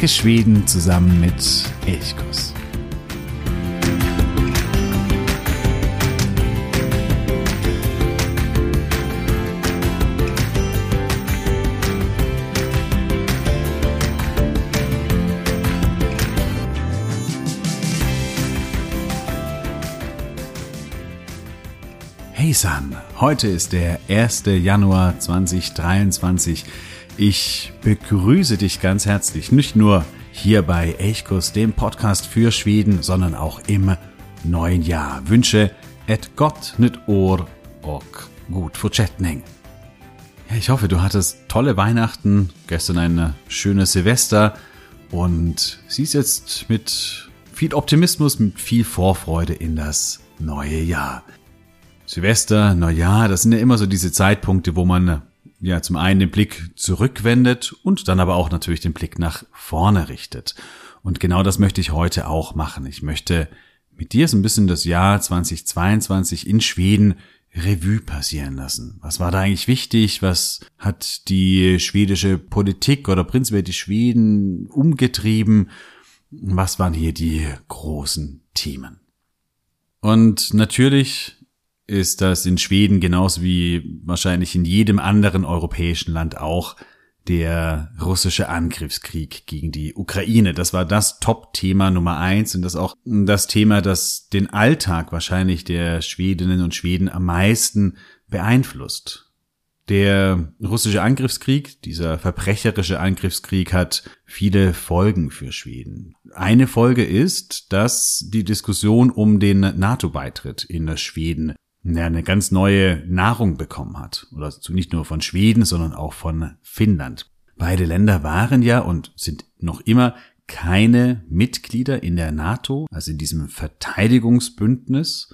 Entdecke Schweden zusammen mit Elchkuss. Hey heute ist der 1. Januar 2023. Ich begrüße dich ganz herzlich, nicht nur hier bei Elchkurs, dem Podcast für Schweden, sondern auch im neuen Jahr. Wünsche et gott nit år och gut fortsättning. Ja, ich hoffe, du hattest tolle Weihnachten, gestern ein schönes Silvester und siehst jetzt mit viel Optimismus, mit viel Vorfreude in das neue Jahr. Silvester, Neujahr, das sind ja immer so diese Zeitpunkte, wo man ja zum einen den Blick zurückwendet und dann aber auch natürlich den Blick nach vorne richtet. Und genau das möchte ich heute auch machen. Ich möchte mit dir so ein bisschen das Jahr 2022 in Schweden Revue passieren lassen. Was war da eigentlich wichtig? Was hat die schwedische Politik oder prinzipiell die Schweden umgetrieben? Was waren hier die großen Themen? Und natürlich ist das in Schweden genauso wie wahrscheinlich in jedem anderen europäischen Land auch der russische Angriffskrieg gegen die Ukraine. Das war das Top-Thema Nummer eins und das auch das Thema, das den Alltag wahrscheinlich der Schwedinnen und Schweden am meisten beeinflusst. Der russische Angriffskrieg, dieser verbrecherische Angriffskrieg hat viele Folgen für Schweden. Eine Folge ist, dass die Diskussion um den NATO-Beitritt in Schweden ja, eine ganz neue Nahrung bekommen hat. Oder nicht nur von Schweden, sondern auch von Finnland. Beide Länder waren ja und sind noch immer keine Mitglieder in der NATO, also in diesem Verteidigungsbündnis.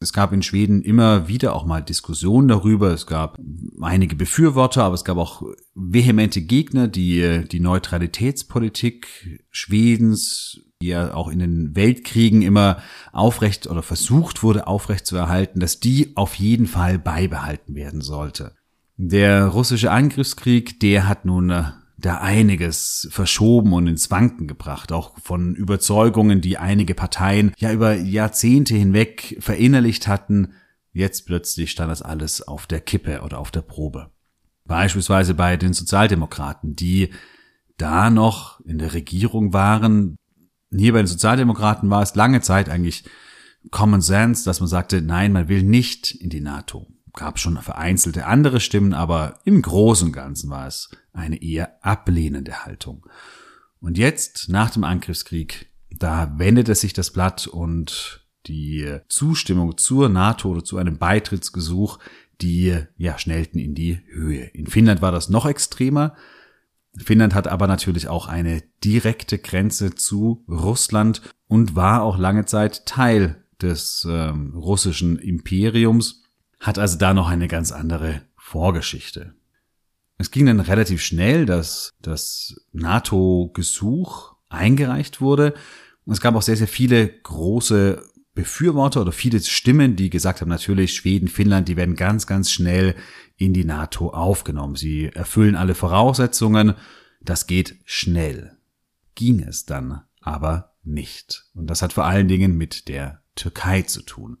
Es gab in Schweden immer wieder auch mal Diskussionen darüber. Es gab einige Befürworter, aber es gab auch vehemente Gegner, die die Neutralitätspolitik Schwedens ja auch in den Weltkriegen immer aufrecht oder versucht wurde aufrecht dass die auf jeden Fall beibehalten werden sollte. Der russische Angriffskrieg, der hat nun äh, da einiges verschoben und ins Wanken gebracht, auch von Überzeugungen, die einige Parteien ja über Jahrzehnte hinweg verinnerlicht hatten. Jetzt plötzlich stand das alles auf der Kippe oder auf der Probe. Beispielsweise bei den Sozialdemokraten, die da noch in der Regierung waren, hier bei den Sozialdemokraten war es lange Zeit eigentlich Common Sense, dass man sagte, nein, man will nicht in die NATO. Gab schon vereinzelte andere Stimmen, aber im Großen und Ganzen war es eine eher ablehnende Haltung. Und jetzt, nach dem Angriffskrieg, da wendete sich das Blatt und die Zustimmung zur NATO oder zu einem Beitrittsgesuch, die ja schnellten in die Höhe. In Finnland war das noch extremer. Finnland hat aber natürlich auch eine direkte Grenze zu Russland und war auch lange Zeit Teil des ähm, russischen Imperiums, hat also da noch eine ganz andere Vorgeschichte. Es ging dann relativ schnell, dass das NATO-Gesuch eingereicht wurde. Es gab auch sehr, sehr viele große Befürworter oder viele Stimmen, die gesagt haben, natürlich Schweden, Finnland, die werden ganz, ganz schnell in die NATO aufgenommen. Sie erfüllen alle Voraussetzungen. Das geht schnell. Ging es dann aber nicht. Und das hat vor allen Dingen mit der Türkei zu tun.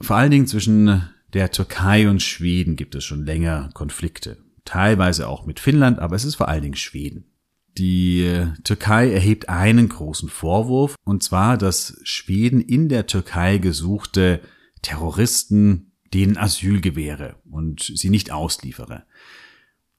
Vor allen Dingen zwischen der Türkei und Schweden gibt es schon länger Konflikte. Teilweise auch mit Finnland, aber es ist vor allen Dingen Schweden. Die Türkei erhebt einen großen Vorwurf, und zwar, dass Schweden in der Türkei gesuchte Terroristen denen Asyl gewähre und sie nicht ausliefere.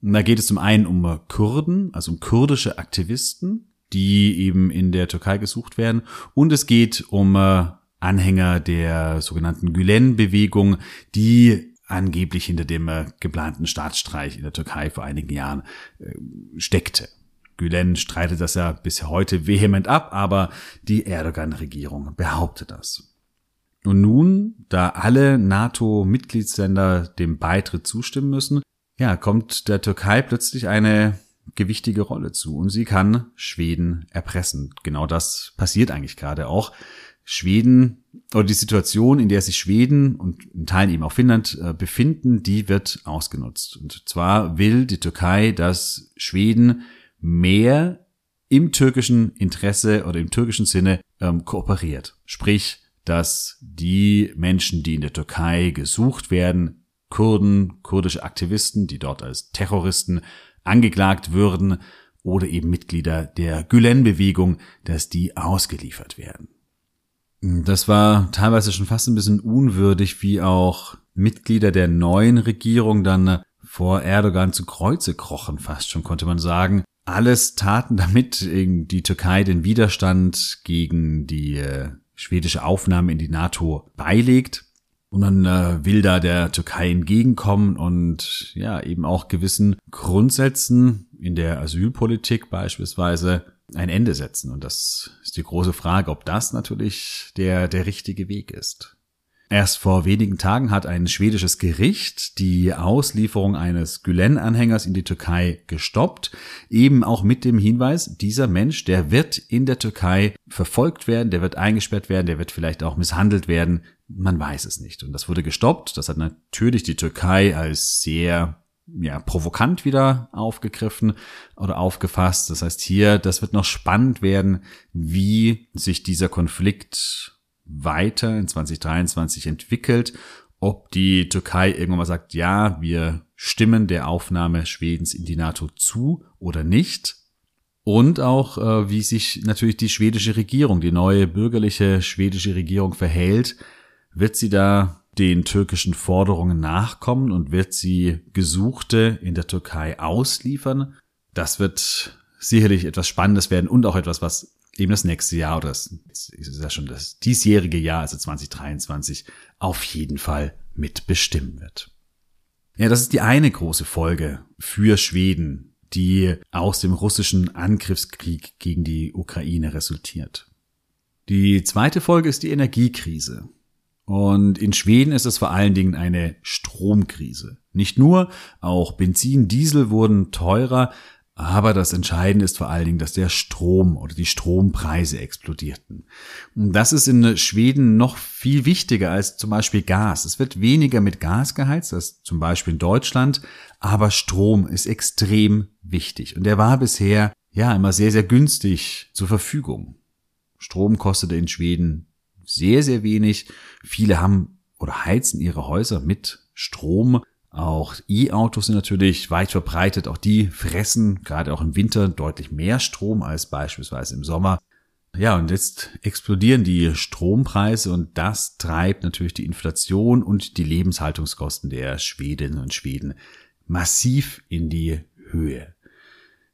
Und da geht es zum einen um Kurden, also um kurdische Aktivisten, die eben in der Türkei gesucht werden. Und es geht um äh, Anhänger der sogenannten Gülen-Bewegung, die angeblich hinter dem äh, geplanten Staatsstreich in der Türkei vor einigen Jahren äh, steckte. Gülen streitet das ja bis heute vehement ab, aber die Erdogan-Regierung behauptet das. Und nun, da alle NATO-Mitgliedsländer dem Beitritt zustimmen müssen, ja, kommt der Türkei plötzlich eine gewichtige Rolle zu und sie kann Schweden erpressen. Genau das passiert eigentlich gerade auch. Schweden oder die Situation, in der sich Schweden und in Teilen eben auch Finnland äh, befinden, die wird ausgenutzt. Und zwar will die Türkei, dass Schweden mehr im türkischen Interesse oder im türkischen Sinne ähm, kooperiert. Sprich, dass die Menschen, die in der Türkei gesucht werden, Kurden, kurdische Aktivisten, die dort als Terroristen angeklagt würden, oder eben Mitglieder der Gülen-Bewegung, dass die ausgeliefert werden. Das war teilweise schon fast ein bisschen unwürdig, wie auch Mitglieder der neuen Regierung dann vor Erdogan zu Kreuze krochen, fast schon konnte man sagen. Alles taten damit die Türkei den Widerstand gegen die äh, schwedische Aufnahme in die NATO beilegt. Und man äh, will da der Türkei entgegenkommen und ja, eben auch gewissen Grundsätzen in der Asylpolitik beispielsweise ein Ende setzen. Und das ist die große Frage, ob das natürlich der, der richtige Weg ist. Erst vor wenigen Tagen hat ein schwedisches Gericht die Auslieferung eines Gülen-Anhängers in die Türkei gestoppt, eben auch mit dem Hinweis, dieser Mensch, der wird in der Türkei verfolgt werden, der wird eingesperrt werden, der wird vielleicht auch misshandelt werden, man weiß es nicht. Und das wurde gestoppt, das hat natürlich die Türkei als sehr ja, provokant wieder aufgegriffen oder aufgefasst. Das heißt hier, das wird noch spannend werden, wie sich dieser Konflikt weiter in 2023 entwickelt, ob die Türkei irgendwann mal sagt, ja, wir stimmen der Aufnahme Schwedens in die NATO zu oder nicht. Und auch, äh, wie sich natürlich die schwedische Regierung, die neue bürgerliche schwedische Regierung verhält. Wird sie da den türkischen Forderungen nachkommen und wird sie Gesuchte in der Türkei ausliefern? Das wird sicherlich etwas Spannendes werden und auch etwas, was eben das nächste Jahr oder das ist ja schon das diesjährige Jahr, also 2023, auf jeden Fall mitbestimmen wird. Ja, das ist die eine große Folge für Schweden, die aus dem russischen Angriffskrieg gegen die Ukraine resultiert. Die zweite Folge ist die Energiekrise. Und in Schweden ist es vor allen Dingen eine Stromkrise. Nicht nur, auch Benzin, Diesel wurden teurer, aber das Entscheidende ist vor allen Dingen, dass der Strom oder die Strompreise explodierten. Und das ist in Schweden noch viel wichtiger als zum Beispiel Gas. Es wird weniger mit Gas geheizt als zum Beispiel in Deutschland, aber Strom ist extrem wichtig. Und der war bisher ja immer sehr, sehr günstig zur Verfügung. Strom kostete in Schweden sehr, sehr wenig. Viele haben oder heizen ihre Häuser mit Strom. Auch E-Autos sind natürlich weit verbreitet. Auch die fressen gerade auch im Winter deutlich mehr Strom als beispielsweise im Sommer. Ja, und jetzt explodieren die Strompreise und das treibt natürlich die Inflation und die Lebenshaltungskosten der Schwedinnen und Schweden massiv in die Höhe.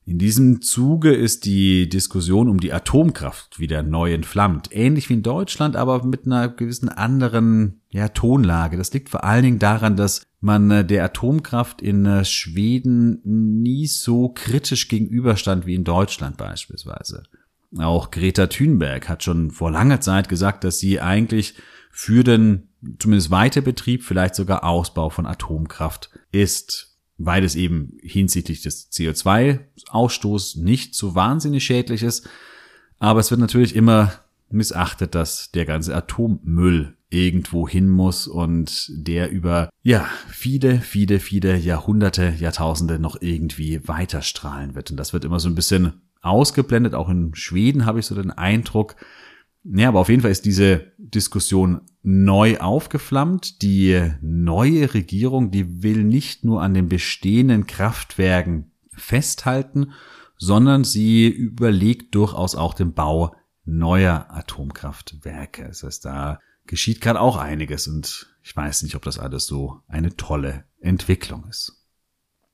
In diesem Zuge ist die Diskussion um die Atomkraft wieder neu entflammt. Ähnlich wie in Deutschland, aber mit einer gewissen anderen ja, Tonlage. Das liegt vor allen Dingen daran, dass man äh, der Atomkraft in äh, Schweden nie so kritisch gegenüberstand wie in Deutschland beispielsweise. Auch Greta Thunberg hat schon vor langer Zeit gesagt, dass sie eigentlich für den zumindest Weiterbetrieb, vielleicht sogar Ausbau von Atomkraft ist weil es eben hinsichtlich des CO2-Ausstoßes nicht so wahnsinnig schädlich ist. Aber es wird natürlich immer missachtet, dass der ganze Atommüll irgendwo hin muss und der über, ja, viele, viele, viele Jahrhunderte, Jahrtausende noch irgendwie weiterstrahlen wird. Und das wird immer so ein bisschen ausgeblendet. Auch in Schweden habe ich so den Eindruck, ja, aber auf jeden Fall ist diese Diskussion neu aufgeflammt. Die neue Regierung, die will nicht nur an den bestehenden Kraftwerken festhalten, sondern sie überlegt durchaus auch den Bau neuer Atomkraftwerke. Das heißt, da geschieht gerade auch einiges und ich weiß nicht, ob das alles so eine tolle Entwicklung ist.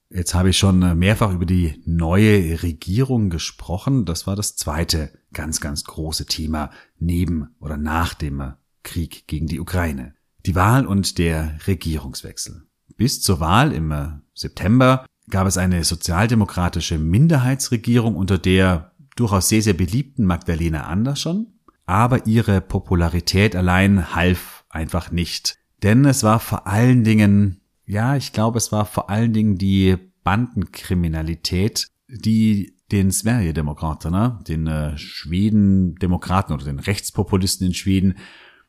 Jetzt habe ich schon äh, mehrfach über die neue Regierung gesprochen. Das war das zweite ganz, ganz große Thema neben oder nach dem äh, Krieg gegen die Ukraine. Die Wahl und der Regierungswechsel. Bis zur Wahl im äh, September gab es eine sozialdemokratische Minderheitsregierung unter der durchaus sehr, sehr beliebten Magdalena Andersson. Aber ihre Popularität allein half einfach nicht. Denn es war vor allen Dingen ja, ich glaube, es war vor allen Dingen die Bandenkriminalität, die den Sverigedemokraterna, den äh, Schweden-Demokraten oder den Rechtspopulisten in Schweden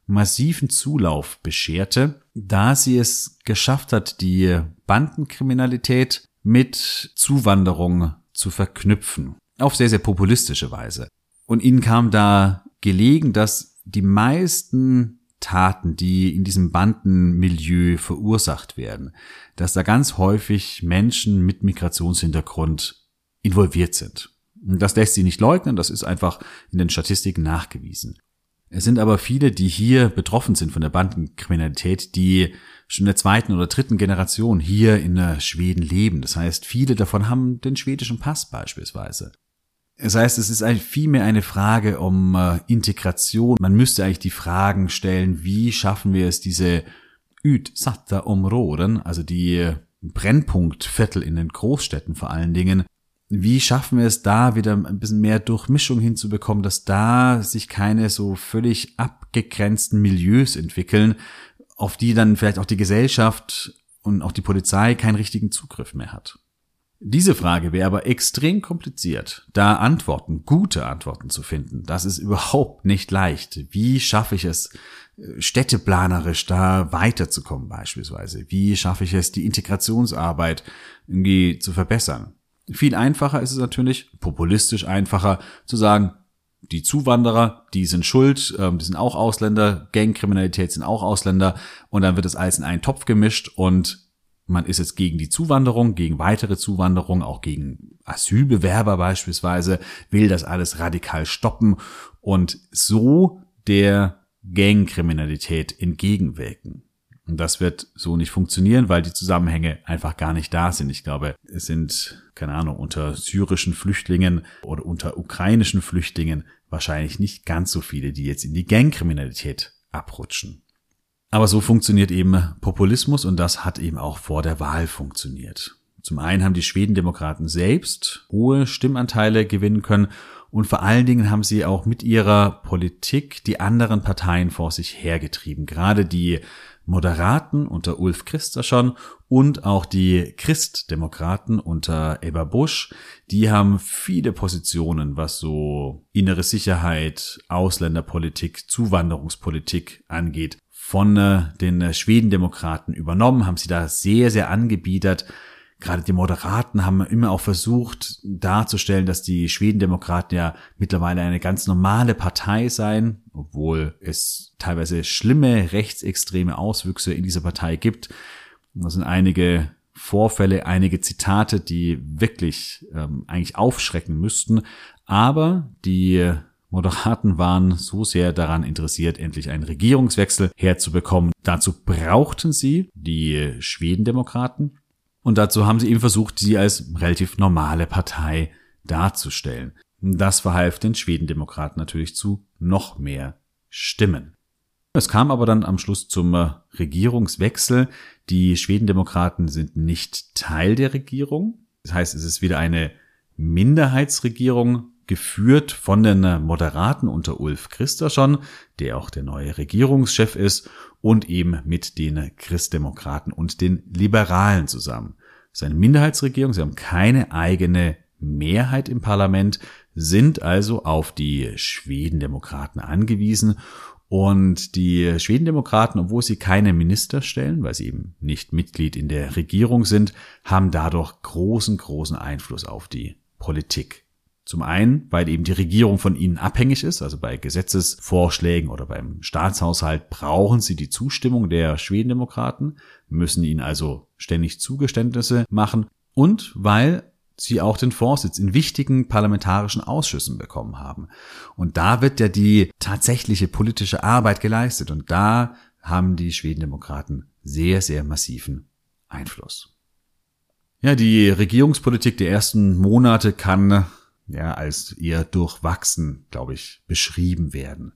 massiven Zulauf bescherte, da sie es geschafft hat, die Bandenkriminalität mit Zuwanderung zu verknüpfen. auf sehr, sehr populistische Weise. Und ihnen kam da gelegen, dass die meisten Taten, die in diesem Bandenmilieu verursacht werden, dass da ganz häufig Menschen mit Migrationshintergrund involviert sind. Und das lässt sie nicht leugnen, das ist einfach in den Statistiken nachgewiesen. Es sind aber viele, die hier betroffen sind von der Bandenkriminalität, die schon in der zweiten oder dritten Generation hier in Schweden leben. Das heißt, viele davon haben den schwedischen Pass beispielsweise. Das heißt, es ist vielmehr eine Frage um äh, Integration. Man müsste eigentlich die Fragen stellen, wie schaffen wir es, diese utsatta Områden, also die Brennpunktviertel in den Großstädten vor allen Dingen, wie schaffen wir es da wieder ein bisschen mehr Durchmischung hinzubekommen, dass da sich keine so völlig abgegrenzten Milieus entwickeln, auf die dann vielleicht auch die Gesellschaft und auch die Polizei keinen richtigen Zugriff mehr hat. Diese Frage wäre aber extrem kompliziert, da Antworten, gute Antworten zu finden. Das ist überhaupt nicht leicht. Wie schaffe ich es, äh, städteplanerisch da weiterzukommen beispielsweise? Wie schaffe ich es, die Integrationsarbeit irgendwie zu verbessern? Viel einfacher ist es natürlich, populistisch einfacher, zu sagen, die Zuwanderer, die sind schuld, ähm, die sind auch Ausländer, Gangkriminalität sind auch Ausländer und dann wird das alles in einen Topf gemischt und man ist jetzt gegen die Zuwanderung, gegen weitere Zuwanderung, auch gegen Asylbewerber beispielsweise, will das alles radikal stoppen und so der Gangkriminalität entgegenwirken. Und das wird so nicht funktionieren, weil die Zusammenhänge einfach gar nicht da sind. Ich glaube, es sind, keine Ahnung, unter syrischen Flüchtlingen oder unter ukrainischen Flüchtlingen wahrscheinlich nicht ganz so viele, die jetzt in die Gangkriminalität abrutschen. Aber so funktioniert eben Populismus und das hat eben auch vor der Wahl funktioniert. Zum einen haben die Schwedendemokraten selbst hohe Stimmanteile gewinnen können und vor allen Dingen haben sie auch mit ihrer Politik die anderen Parteien vor sich hergetrieben. Gerade die Moderaten unter Ulf Christerson und auch die Christdemokraten unter Ebba Busch, die haben viele Positionen, was so innere Sicherheit, Ausländerpolitik, Zuwanderungspolitik angeht, von äh, den äh, Schwedendemokraten übernommen, haben sie da sehr, sehr angebiedert. Gerade die Moderaten haben immer auch versucht darzustellen, dass die Schwedendemokraten ja mittlerweile eine ganz normale Partei seien, obwohl es teilweise schlimme rechtsextreme Auswüchse in dieser Partei gibt. Das sind einige Vorfälle, einige Zitate, die wirklich ähm, eigentlich aufschrecken müssten. Aber die Moderaten waren so sehr daran interessiert, endlich einen Regierungswechsel herzubekommen. Dazu brauchten sie die Schwedendemokraten und dazu haben sie eben versucht, sie als relativ normale Partei darzustellen. Das verhalf den Schwedendemokraten natürlich zu noch mehr Stimmen. Es kam aber dann am Schluss zum Regierungswechsel. Die Schwedendemokraten sind nicht Teil der Regierung. Das heißt, es ist wieder eine Minderheitsregierung geführt von den Moderaten unter Ulf Christerson, der auch der neue Regierungschef ist, und eben mit den Christdemokraten und den Liberalen zusammen. Es ist eine Minderheitsregierung, sie haben keine eigene Mehrheit im Parlament, sind also auf die Schwedendemokraten angewiesen und die Schwedendemokraten, obwohl sie keine Minister stellen, weil sie eben nicht Mitglied in der Regierung sind, haben dadurch großen, großen Einfluss auf die Politik. Zum einen, weil eben die Regierung von ihnen abhängig ist, also bei Gesetzesvorschlägen oder beim Staatshaushalt brauchen sie die Zustimmung der Schwedendemokraten, müssen ihnen also ständig Zugeständnisse machen und weil sie auch den Vorsitz in wichtigen parlamentarischen Ausschüssen bekommen haben. Und da wird ja die tatsächliche politische Arbeit geleistet und da haben die Schwedendemokraten sehr, sehr massiven Einfluss. Ja, die Regierungspolitik der ersten Monate kann ja, als eher durchwachsen, glaube ich, beschrieben werden.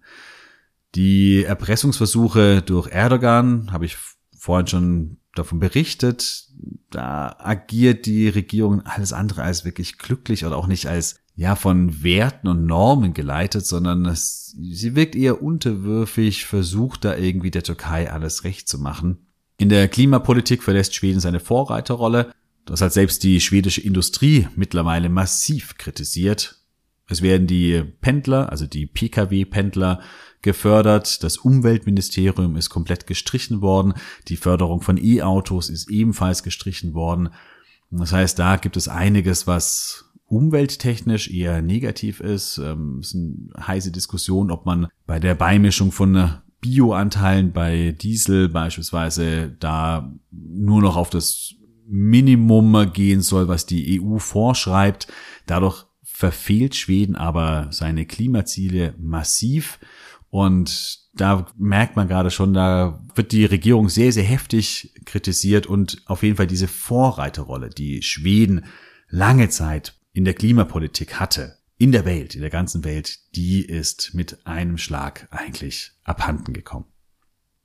Die Erpressungsversuche durch Erdogan habe ich vorhin schon davon berichtet. Da agiert die Regierung alles andere als wirklich glücklich oder auch nicht als ja von Werten und Normen geleitet, sondern es, sie wirkt eher unterwürfig, versucht da irgendwie der Türkei alles recht zu machen. In der Klimapolitik verlässt Schweden seine Vorreiterrolle. Das hat selbst die schwedische Industrie mittlerweile massiv kritisiert. Es werden die Pendler, also die Pkw-Pendler, gefördert. Das Umweltministerium ist komplett gestrichen worden. Die Förderung von E-Autos ist ebenfalls gestrichen worden. Das heißt, da gibt es einiges, was umwelttechnisch eher negativ ist. Ähm, es ist eine heiße Diskussion, ob man bei der Beimischung von Bioanteilen bei Diesel beispielsweise da nur noch auf das Minimum gehen soll, was die EU vorschreibt. Dadurch verfehlt Schweden aber seine Klimaziele massiv. Und da merkt man gerade schon, da wird die Regierung sehr, sehr heftig kritisiert und auf jeden Fall diese Vorreiterrolle, die Schweden lange Zeit in der Klimapolitik hatte, in der Welt, in der ganzen Welt, die ist mit einem Schlag eigentlich abhanden gekommen.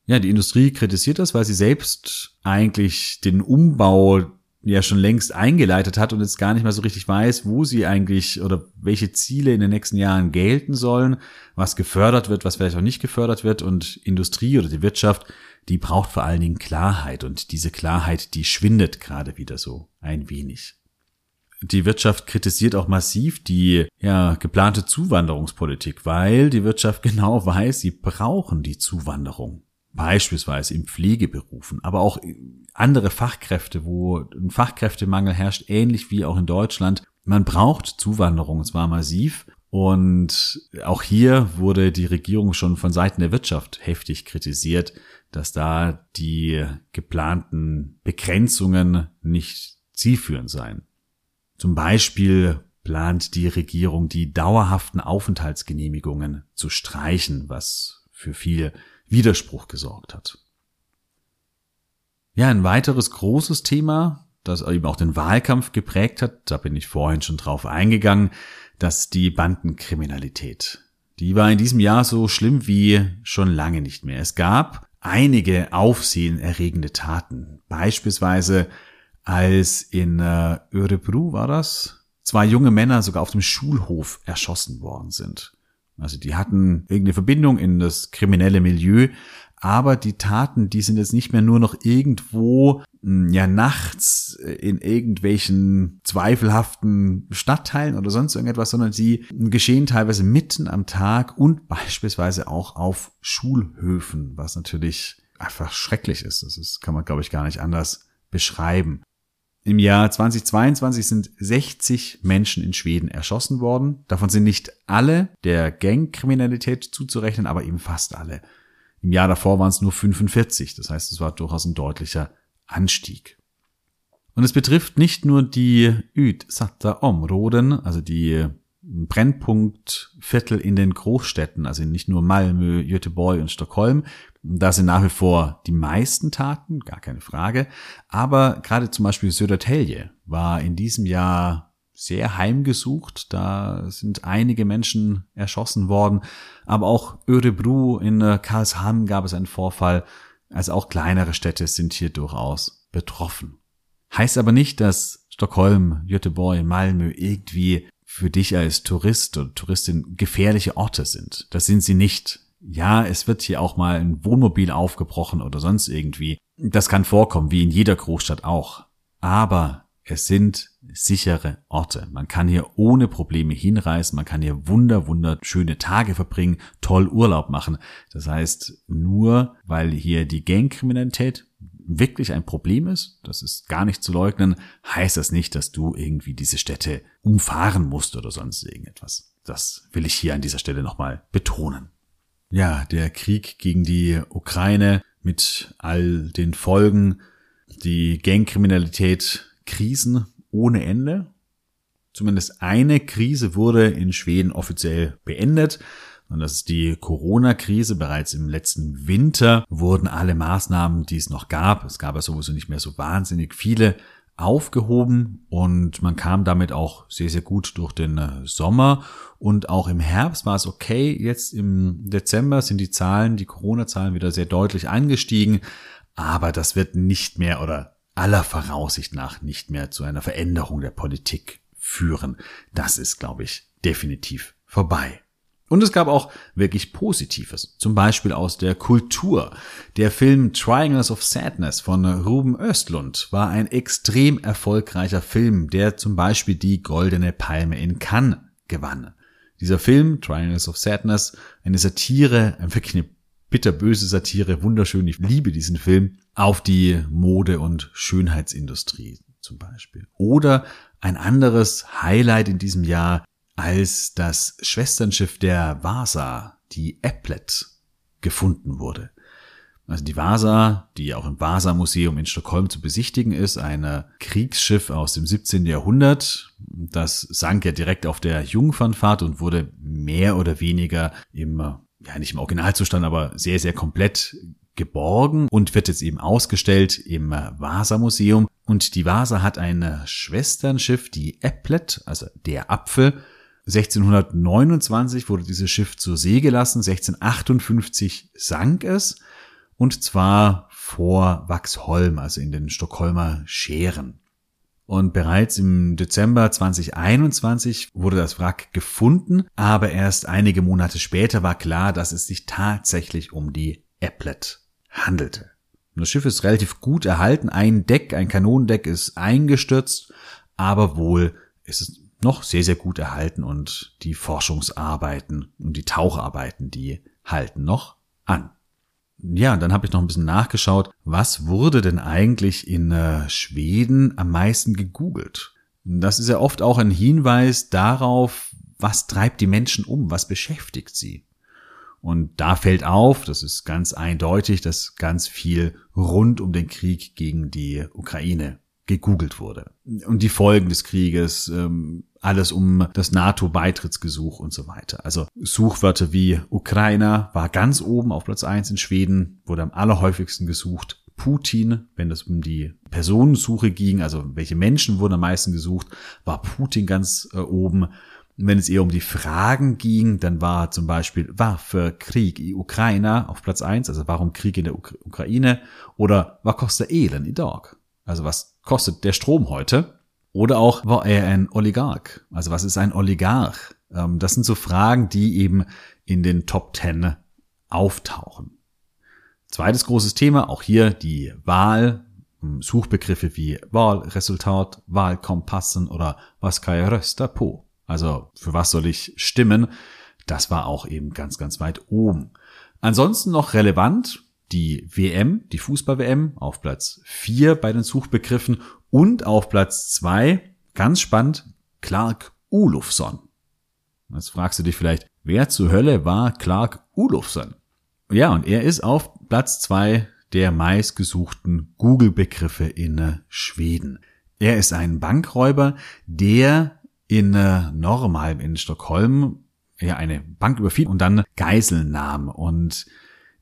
Ja, die Industrie kritisiert das, weil sie selbst eigentlich den Umbau ja schon längst eingeleitet hat und jetzt gar nicht mehr so richtig weiß, wo sie eigentlich oder welche Ziele in den nächsten Jahren gelten sollen, was gefördert wird, was vielleicht auch nicht gefördert wird. Und Industrie oder die Wirtschaft, die braucht vor allen Dingen Klarheit. Und diese Klarheit, die schwindet gerade wieder so ein wenig. Die Wirtschaft kritisiert auch massiv die ja, geplante Zuwanderungspolitik, weil die Wirtschaft genau weiß, sie brauchen die Zuwanderung beispielsweise in Pflegeberufen, aber auch andere Fachkräfte, wo ein Fachkräftemangel herrscht, ähnlich wie auch in Deutschland. Man braucht Zuwanderung, und zwar massiv. Und auch hier wurde die Regierung schon von Seiten der Wirtschaft heftig kritisiert, dass da die geplanten Begrenzungen nicht zielführend seien. Zum Beispiel plant die Regierung, die dauerhaften Aufenthaltsgenehmigungen zu streichen, was für viel Widerspruch gesorgt hat. Ja, ein weiteres großes Thema, das eben auch den Wahlkampf geprägt hat, da bin ich vorhin schon drauf eingegangen, dass die Bandenkriminalität. Die war in diesem Jahr so schlimm wie schon lange nicht mehr. Es gab einige aufsehenerregende Taten. Beispielsweise als in äh, Örebro war das, zwei junge Männer sogar auf dem Schulhof erschossen worden sind. Also die hatten irgendeine Verbindung in das kriminelle Milieu, aber die Taten, die sind jetzt nicht mehr nur noch irgendwo hm, ja nachts in irgendwelchen zweifelhaften Stadtteilen oder sonst irgendetwas, sondern sie geschehen teilweise mitten am Tag und beispielsweise auch auf Schulhöfen, was natürlich einfach schrecklich ist. Das ist, kann man glaube ich gar nicht anders beschreiben. Im Jahr 2022 sind 60 Menschen in Schweden erschossen worden. Davon sind nicht alle der Gangkriminalität zuzurechnen, aber eben fast alle. Im Jahr davor waren es nur 45. Das heißt, es war durchaus ein deutlicher Anstieg. Und es betrifft nicht nur die Utsatta Områden, also die Brennpunktviertel in den Großstädten, also nicht nur Malmö, Göteborg und Stockholm. Da sind nach wie vor die meisten Taten, gar keine Frage. Aber gerade zum Beispiel Södertälje war in diesem Jahr sehr heimgesucht. Da sind einige Menschen erschossen worden. Aber auch Örebro in äh, Karlshamn gab es einen Vorfall. Also auch kleinere Städte sind hier durchaus betroffen. Heißt aber nicht, dass Stockholm, Göteborg, Malmö irgendwie für dich als Tourist oder Touristin gefährliche Orte sind. Das sind sie nicht. Ja, es wird hier auch mal ein Wohnmobil aufgebrochen oder sonst irgendwie. Das kann vorkommen, wie in jeder Großstadt auch. Aber es sind sichere Orte. Man kann hier ohne Probleme hinreisen, man kann hier wunder, wunderschöne Tage verbringen, toll Urlaub machen. Das heißt, nur weil hier die Gangkriminalität wirklich ein Problem ist, das ist gar nicht zu leugnen, heißt das nicht, dass du irgendwie diese Städte umfahren musst oder sonst irgendetwas. Das will ich hier an dieser Stelle nochmal betonen. Ja, der Krieg gegen die Ukraine mit all den Folgen, die Gangkriminalität, Krisen ohne Ende. Zumindest eine Krise wurde in Schweden offiziell beendet. Und das ist die Corona-Krise. Bereits im letzten Winter wurden alle Maßnahmen, die es noch gab, es gab ja sowieso nicht mehr so wahnsinnig viele, aufgehoben und man kam damit auch sehr, sehr gut durch den äh, Sommer und auch im Herbst war es okay. Jetzt im Dezember sind die Zahlen, die Corona-Zahlen wieder sehr deutlich angestiegen, aber das wird nicht mehr oder aller Voraussicht nach nicht mehr zu einer Veränderung der Politik führen. Das ist, glaube ich, definitiv vorbei. Und es gab auch wirklich Positives, zum Beispiel aus der Kultur. Der Film Triangles of Sadness von Ruben Östlund war ein extrem erfolgreicher Film, der zum Beispiel die Goldene Palme in Cannes gewann. Dieser Film, Triangles of Sadness, eine Satire, wirklich eine bitterböse Satire, wunderschön, ich liebe diesen Film, auf die Mode- und Schönheitsindustrie zum Beispiel. Oder ein anderes Highlight in diesem Jahr als das Schwesternschiff der Vasa, die Applet, gefunden wurde. Also die Vasa, die auch im Vasa-Museum in Stockholm zu besichtigen ist, ein Kriegsschiff aus dem 17. Jahrhundert. Das sank ja direkt auf der Jungfernfahrt und wurde mehr oder weniger im, ja nicht im Originalzustand, aber sehr, sehr komplett geborgen und wird jetzt eben ausgestellt im Vasa-Museum. Und die Vasa hat ein Schwesternschiff, die Applet, also der Apfel, 1629 wurde dieses Schiff zur See gelassen, 1658 sank es und zwar vor Waxholm, also in den Stockholmer Scheren. Und bereits im Dezember 2021 wurde das Wrack gefunden, aber erst einige Monate später war klar, dass es sich tatsächlich um die Applet handelte. Das Schiff ist relativ gut erhalten, ein Deck, ein Kanonendeck ist eingestürzt, aber wohl ist es noch sehr, sehr gut erhalten und die Forschungsarbeiten und die Taucharbeiten, die halten noch an. Ja, dann habe ich noch ein bisschen nachgeschaut, was wurde denn eigentlich in äh, Schweden am meisten gegoogelt? Das ist ja oft auch ein Hinweis darauf, was treibt die Menschen um, was beschäftigt sie. Und da fällt auf, das ist ganz eindeutig, dass ganz viel rund um den Krieg gegen die Ukraine gegoogelt wurde. Und die Folgen des Krieges, ähm, alles um das NATO-Beitrittsgesuch und so weiter. Also Suchwörter wie Ukrainer war ganz oben auf Platz eins in Schweden, wurde am allerhäufigsten gesucht. Putin, wenn es um die Personensuche ging, also welche Menschen wurden am meisten gesucht, war Putin ganz äh, oben. wenn es eher um die Fragen ging, dann war zum Beispiel, war für Krieg in Ukraine auf Platz eins, also warum Krieg in der Uk Ukraine? Oder was kostet Elend i dag? Also was kostet der Strom heute? Oder auch, war er ein Oligarch? Also was ist ein Oligarch? Ähm, das sind so Fragen, die eben in den Top Ten auftauchen. Zweites großes Thema, auch hier die Wahl, hm, Suchbegriffe wie Wahlresultat, Wahlkompassen oder was kann ich rösta po? Also für was soll ich stimmen? Das war auch eben ganz, ganz weit oben. Ansonsten noch relevant, die WM, die Fußball-WM auf Platz 4 bei den Suchbegriffen und auf Platz 2, ganz spannend, Clark Ulufsson. Jetzt fragst du dich vielleicht, wer zur Hölle war Clark Ulufsson? Ja, und er ist auf Platz 2 der meistgesuchten Google-Begriffe in Schweden. Er ist ein Bankräuber, der in Norrmalm in Stockholm ja eine Bank überfiel und dann Geiseln nahm und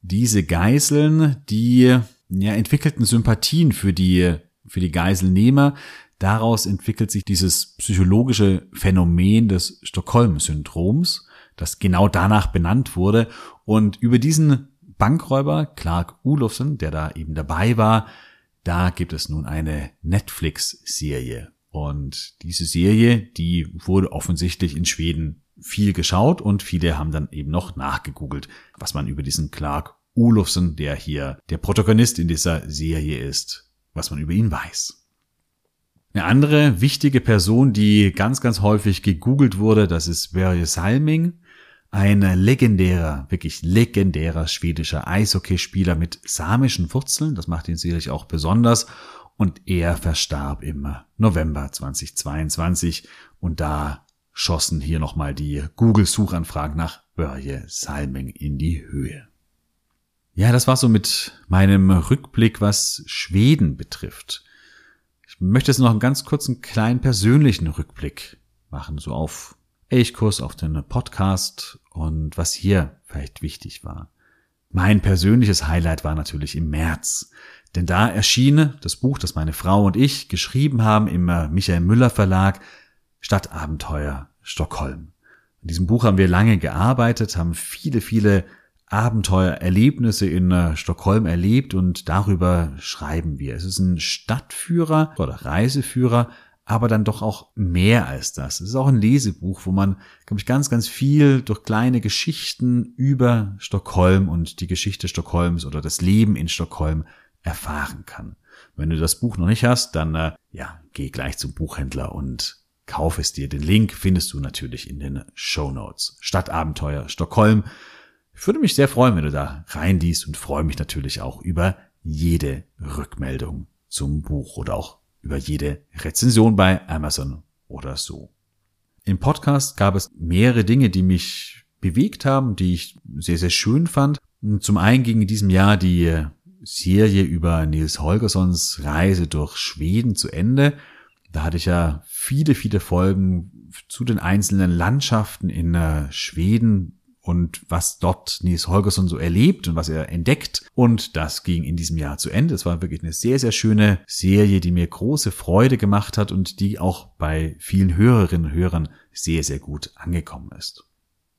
diese Geiseln, die ja, entwickelten Sympathien für die, für die Geiselnehmer. Daraus entwickelt sich dieses psychologische Phänomen des Stockholm-Syndroms, das genau danach benannt wurde. Und über diesen Bankräuber, Clark Olofsson, der da eben dabei war, da gibt es nun eine Netflix-Serie. Und diese Serie, die wurde offensichtlich in Schweden viel geschaut und viele haben dann eben noch nachgegoogelt, was man über diesen Clark Olofsson, der hier der Protagonist in dieser Serie ist, was man über ihn weiß. Eine andere wichtige Person, die ganz, ganz häufig gegoogelt wurde, das ist Börje Salming, ein legendärer, wirklich legendärer schwedischer Eishockeyspieler mit samischen Wurzeln. Das macht ihn sicherlich auch besonders. Und er verstarb im November 2022. Und da schossen hier nochmal die Google-Suchanfragen nach Börje Salming in die Höhe. Ja, das war so mit meinem Rückblick, was Schweden betrifft. Ich möchte jetzt noch einen ganz kurzen kleinen persönlichen Rückblick machen, so auf Elchkurs, auf den Podcast und was hier vielleicht wichtig war. Mein persönliches Highlight war natürlich im März, denn da erschien das Buch, das meine Frau und ich geschrieben haben im Michael Müller Verlag, Stadtabenteuer Stockholm. In diesem Buch haben wir lange gearbeitet, haben viele, viele Abenteuererlebnisse in äh, Stockholm erlebt und darüber schreiben wir. Es ist ein Stadtführer oder Reiseführer, aber dann doch auch mehr als das. Es ist auch ein Lesebuch, wo man, glaube ich, ganz, ganz viel durch kleine Geschichten über Stockholm und die Geschichte Stockholms oder das Leben in Stockholm erfahren kann. Wenn du das Buch noch nicht hast, dann äh, ja, geh gleich zum Buchhändler und kauf es dir. Den Link findest du natürlich in den Show Notes. Stadtabenteuer Stockholm. Ich würde mich sehr freuen, wenn du da reinliest und freue mich natürlich auch über jede Rückmeldung zum Buch oder auch über jede Rezension bei Amazon oder so. Im Podcast gab es mehrere Dinge, die mich bewegt haben, die ich sehr, sehr schön fand. Zum einen ging in diesem Jahr die Serie über Nils Holgerssons Reise durch Schweden zu Ende. Da hatte ich ja viele, viele Folgen zu den einzelnen Landschaften in äh, Schweden und was dort Nils Holgersson so erlebt und was er entdeckt. Und das ging in diesem Jahr zu Ende. Es war wirklich eine sehr, sehr schöne Serie, die mir große Freude gemacht hat und die auch bei vielen Hörerinnen und Hörern sehr, sehr gut angekommen ist.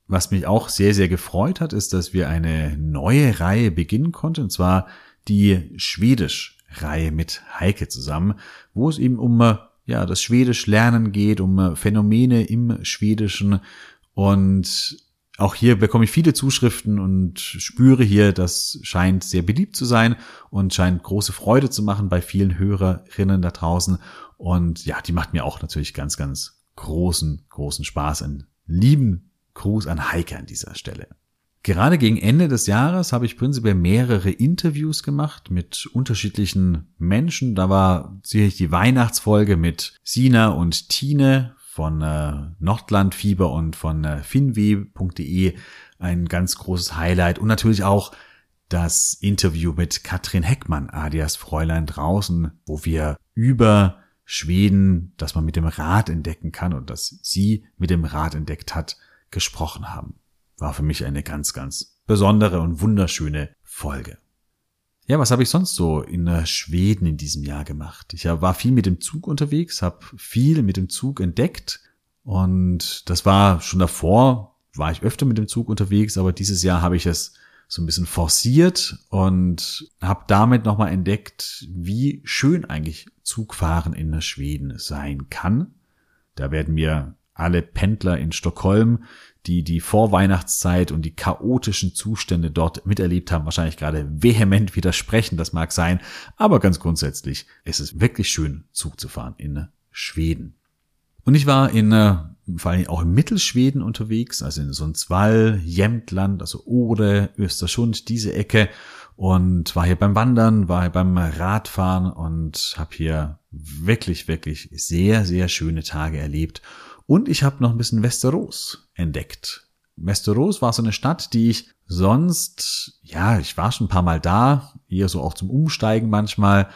Was mich auch sehr, sehr gefreut hat, ist, dass wir eine neue Reihe beginnen konnten, und zwar die Schwedisch-Reihe mit Heike zusammen, wo es eben um ja, das Schwedisch lernen geht, um Phänomene im Schwedischen und auch hier bekomme ich viele Zuschriften und spüre hier, das scheint sehr beliebt zu sein und scheint große Freude zu machen bei vielen Hörerinnen da draußen. Und ja, die macht mir auch natürlich ganz, ganz großen, großen Spaß. Einen lieben Gruß an Heike an dieser Stelle. Gerade gegen Ende des Jahres habe ich prinzipiell mehrere Interviews gemacht mit unterschiedlichen Menschen. Da war sicherlich die Weihnachtsfolge mit Sina und Tine von äh, Nordlandfieber und von äh, finweh.de ein ganz großes Highlight und natürlich auch das Interview mit Katrin Heckmann, alias Fräulein draußen, wo wir über Schweden, das man mit dem Rad entdecken kann und das sie mit dem Rad entdeckt hat, gesprochen haben. War für mich eine ganz, ganz besondere und wunderschöne Folge. Ja, was habe ich sonst so in Schweden in diesem Jahr gemacht? Ich war viel mit dem Zug unterwegs, habe viel mit dem Zug entdeckt und das war schon davor, war ich öfter mit dem Zug unterwegs, aber dieses Jahr habe ich es so ein bisschen forciert und habe damit nochmal entdeckt, wie schön eigentlich Zugfahren in Schweden sein kann. Da werden mir alle Pendler in Stockholm die die Vorweihnachtszeit und die chaotischen Zustände dort miterlebt haben, wahrscheinlich gerade vehement widersprechen. Das mag sein, aber ganz grundsätzlich ist es wirklich schön, Zug zu fahren in Schweden. Und ich war in, äh, vor allem auch im Mittelschweden unterwegs, also in Sundsvall, Jämtland, also Ode, Östersund, diese Ecke und war hier beim Wandern, war hier beim Radfahren und habe hier wirklich, wirklich sehr, sehr schöne Tage erlebt und ich habe noch ein bisschen Westeros entdeckt. Westeros war so eine Stadt, die ich sonst, ja, ich war schon ein paar Mal da, eher so auch zum Umsteigen manchmal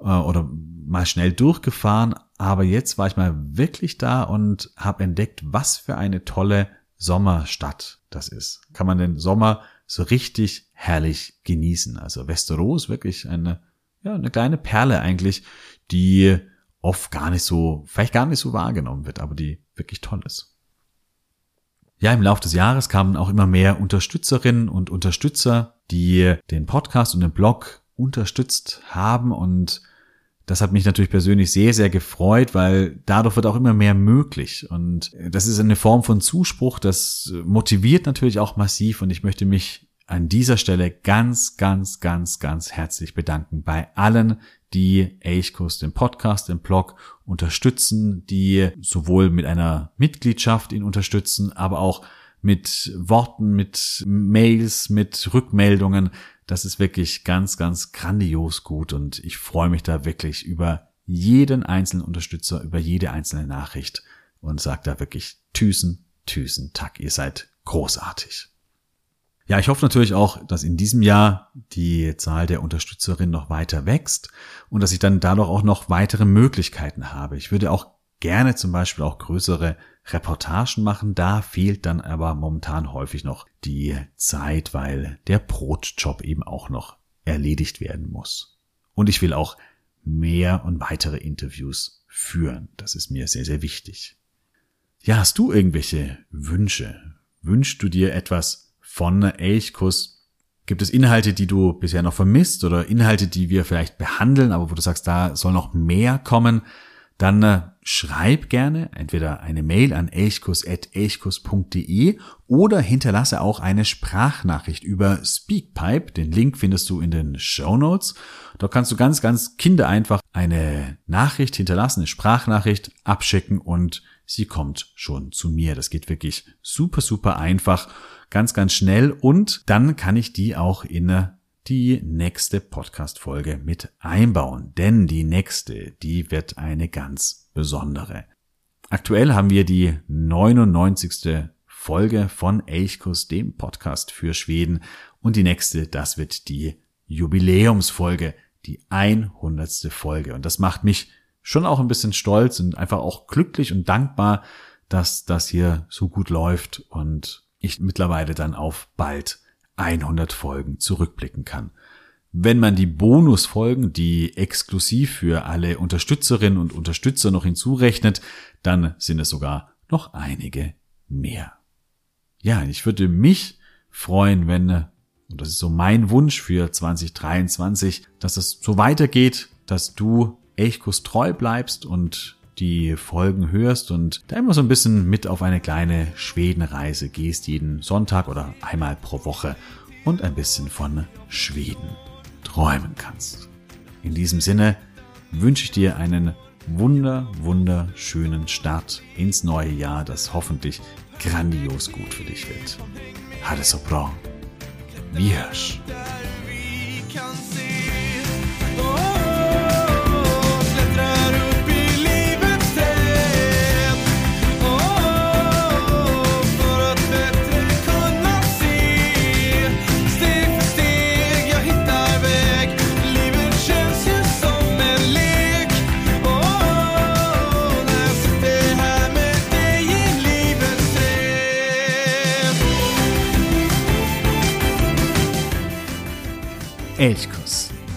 äh, oder mal schnell durchgefahren, aber jetzt war ich mal wirklich da und habe entdeckt, was für eine tolle Sommerstadt das ist. Kann man den Sommer so richtig herrlich genießen. Also Westeros wirklich eine, ja, eine kleine Perle eigentlich, die oft gar nicht so, vielleicht gar nicht so wahrgenommen wird, aber die wirklich toll ist. Ja, im Laufe des Jahres kamen auch immer mehr Unterstützerinnen und Unterstützer, die den Podcast und den Blog unterstützt haben und das hat mich natürlich persönlich sehr, sehr gefreut, weil dadurch wird auch immer mehr möglich. Und das ist eine Form von Zuspruch, das motiviert natürlich auch massiv und ich möchte mich an dieser Stelle ganz, ganz, ganz, ganz herzlich bedanken bei allen, die Elchkurs, den Podcast, den Blog unterstützen, die sowohl mit einer Mitgliedschaft ihn unterstützen, aber auch mit Worten, mit Mails, mit Rückmeldungen. Das ist wirklich ganz, ganz grandios gut und ich freue mich da wirklich über jeden einzelnen Unterstützer, über jede einzelne Nachricht und sage da wirklich Tüßen, Tüßen, Tack, ihr seid großartig. Ja, ich hoffe natürlich auch, dass in diesem Jahr die Zahl der Unterstützerinnen noch weiter wächst und dass ich dann dadurch auch noch weitere Möglichkeiten habe. Ich würde auch gerne zum Beispiel auch größere Reportagen machen. Da fehlt dann aber momentan häufig noch die Zeit, weil der Brotjob eben auch noch erledigt werden muss. Und ich will auch mehr und weitere Interviews führen. Das ist mir sehr, sehr wichtig. Ja, hast du irgendwelche Wünsche? Wünschst du dir etwas von Elchkuss. Gibt es Inhalte, die du bisher noch vermisst oder Inhalte, die wir vielleicht behandeln, aber wo du sagst, da soll noch mehr kommen, dann äh, schreib gerne entweder eine Mail an elchkus.elchkus.de oder hinterlasse auch eine Sprachnachricht über Speakpipe. Den Link findest du in den Show Notes. Dort kannst du ganz, ganz kindereinfach eine Nachricht hinterlassen, eine Sprachnachricht abschicken und sie kommt schon zu mir. Das geht wirklich super, super einfach ganz, ganz schnell und dann kann ich die auch in die nächste Podcast-Folge mit einbauen. Denn die nächste, die wird eine ganz besondere. Aktuell haben wir die 99. Folge von Elchkus, dem Podcast für Schweden. Und die nächste, das wird die Jubiläumsfolge, die 100. Folge. Und das macht mich schon auch ein bisschen stolz und einfach auch glücklich und dankbar, dass das hier so gut läuft und ich mittlerweile dann auf bald 100 Folgen zurückblicken kann. Wenn man die Bonusfolgen, die exklusiv für alle Unterstützerinnen und Unterstützer noch hinzurechnet, dann sind es sogar noch einige mehr. Ja, ich würde mich freuen, wenn, und das ist so mein Wunsch für 2023, dass es so weitergeht, dass du Elchkus treu bleibst und die Folgen hörst und da immer so ein bisschen mit auf eine kleine Schwedenreise gehst, jeden Sonntag oder einmal pro Woche und ein bisschen von Schweden träumen kannst. In diesem Sinne wünsche ich dir einen wunder, wunderschönen Start ins neue Jahr, das hoffentlich grandios gut für dich wird. Det så bra. Vi hörs.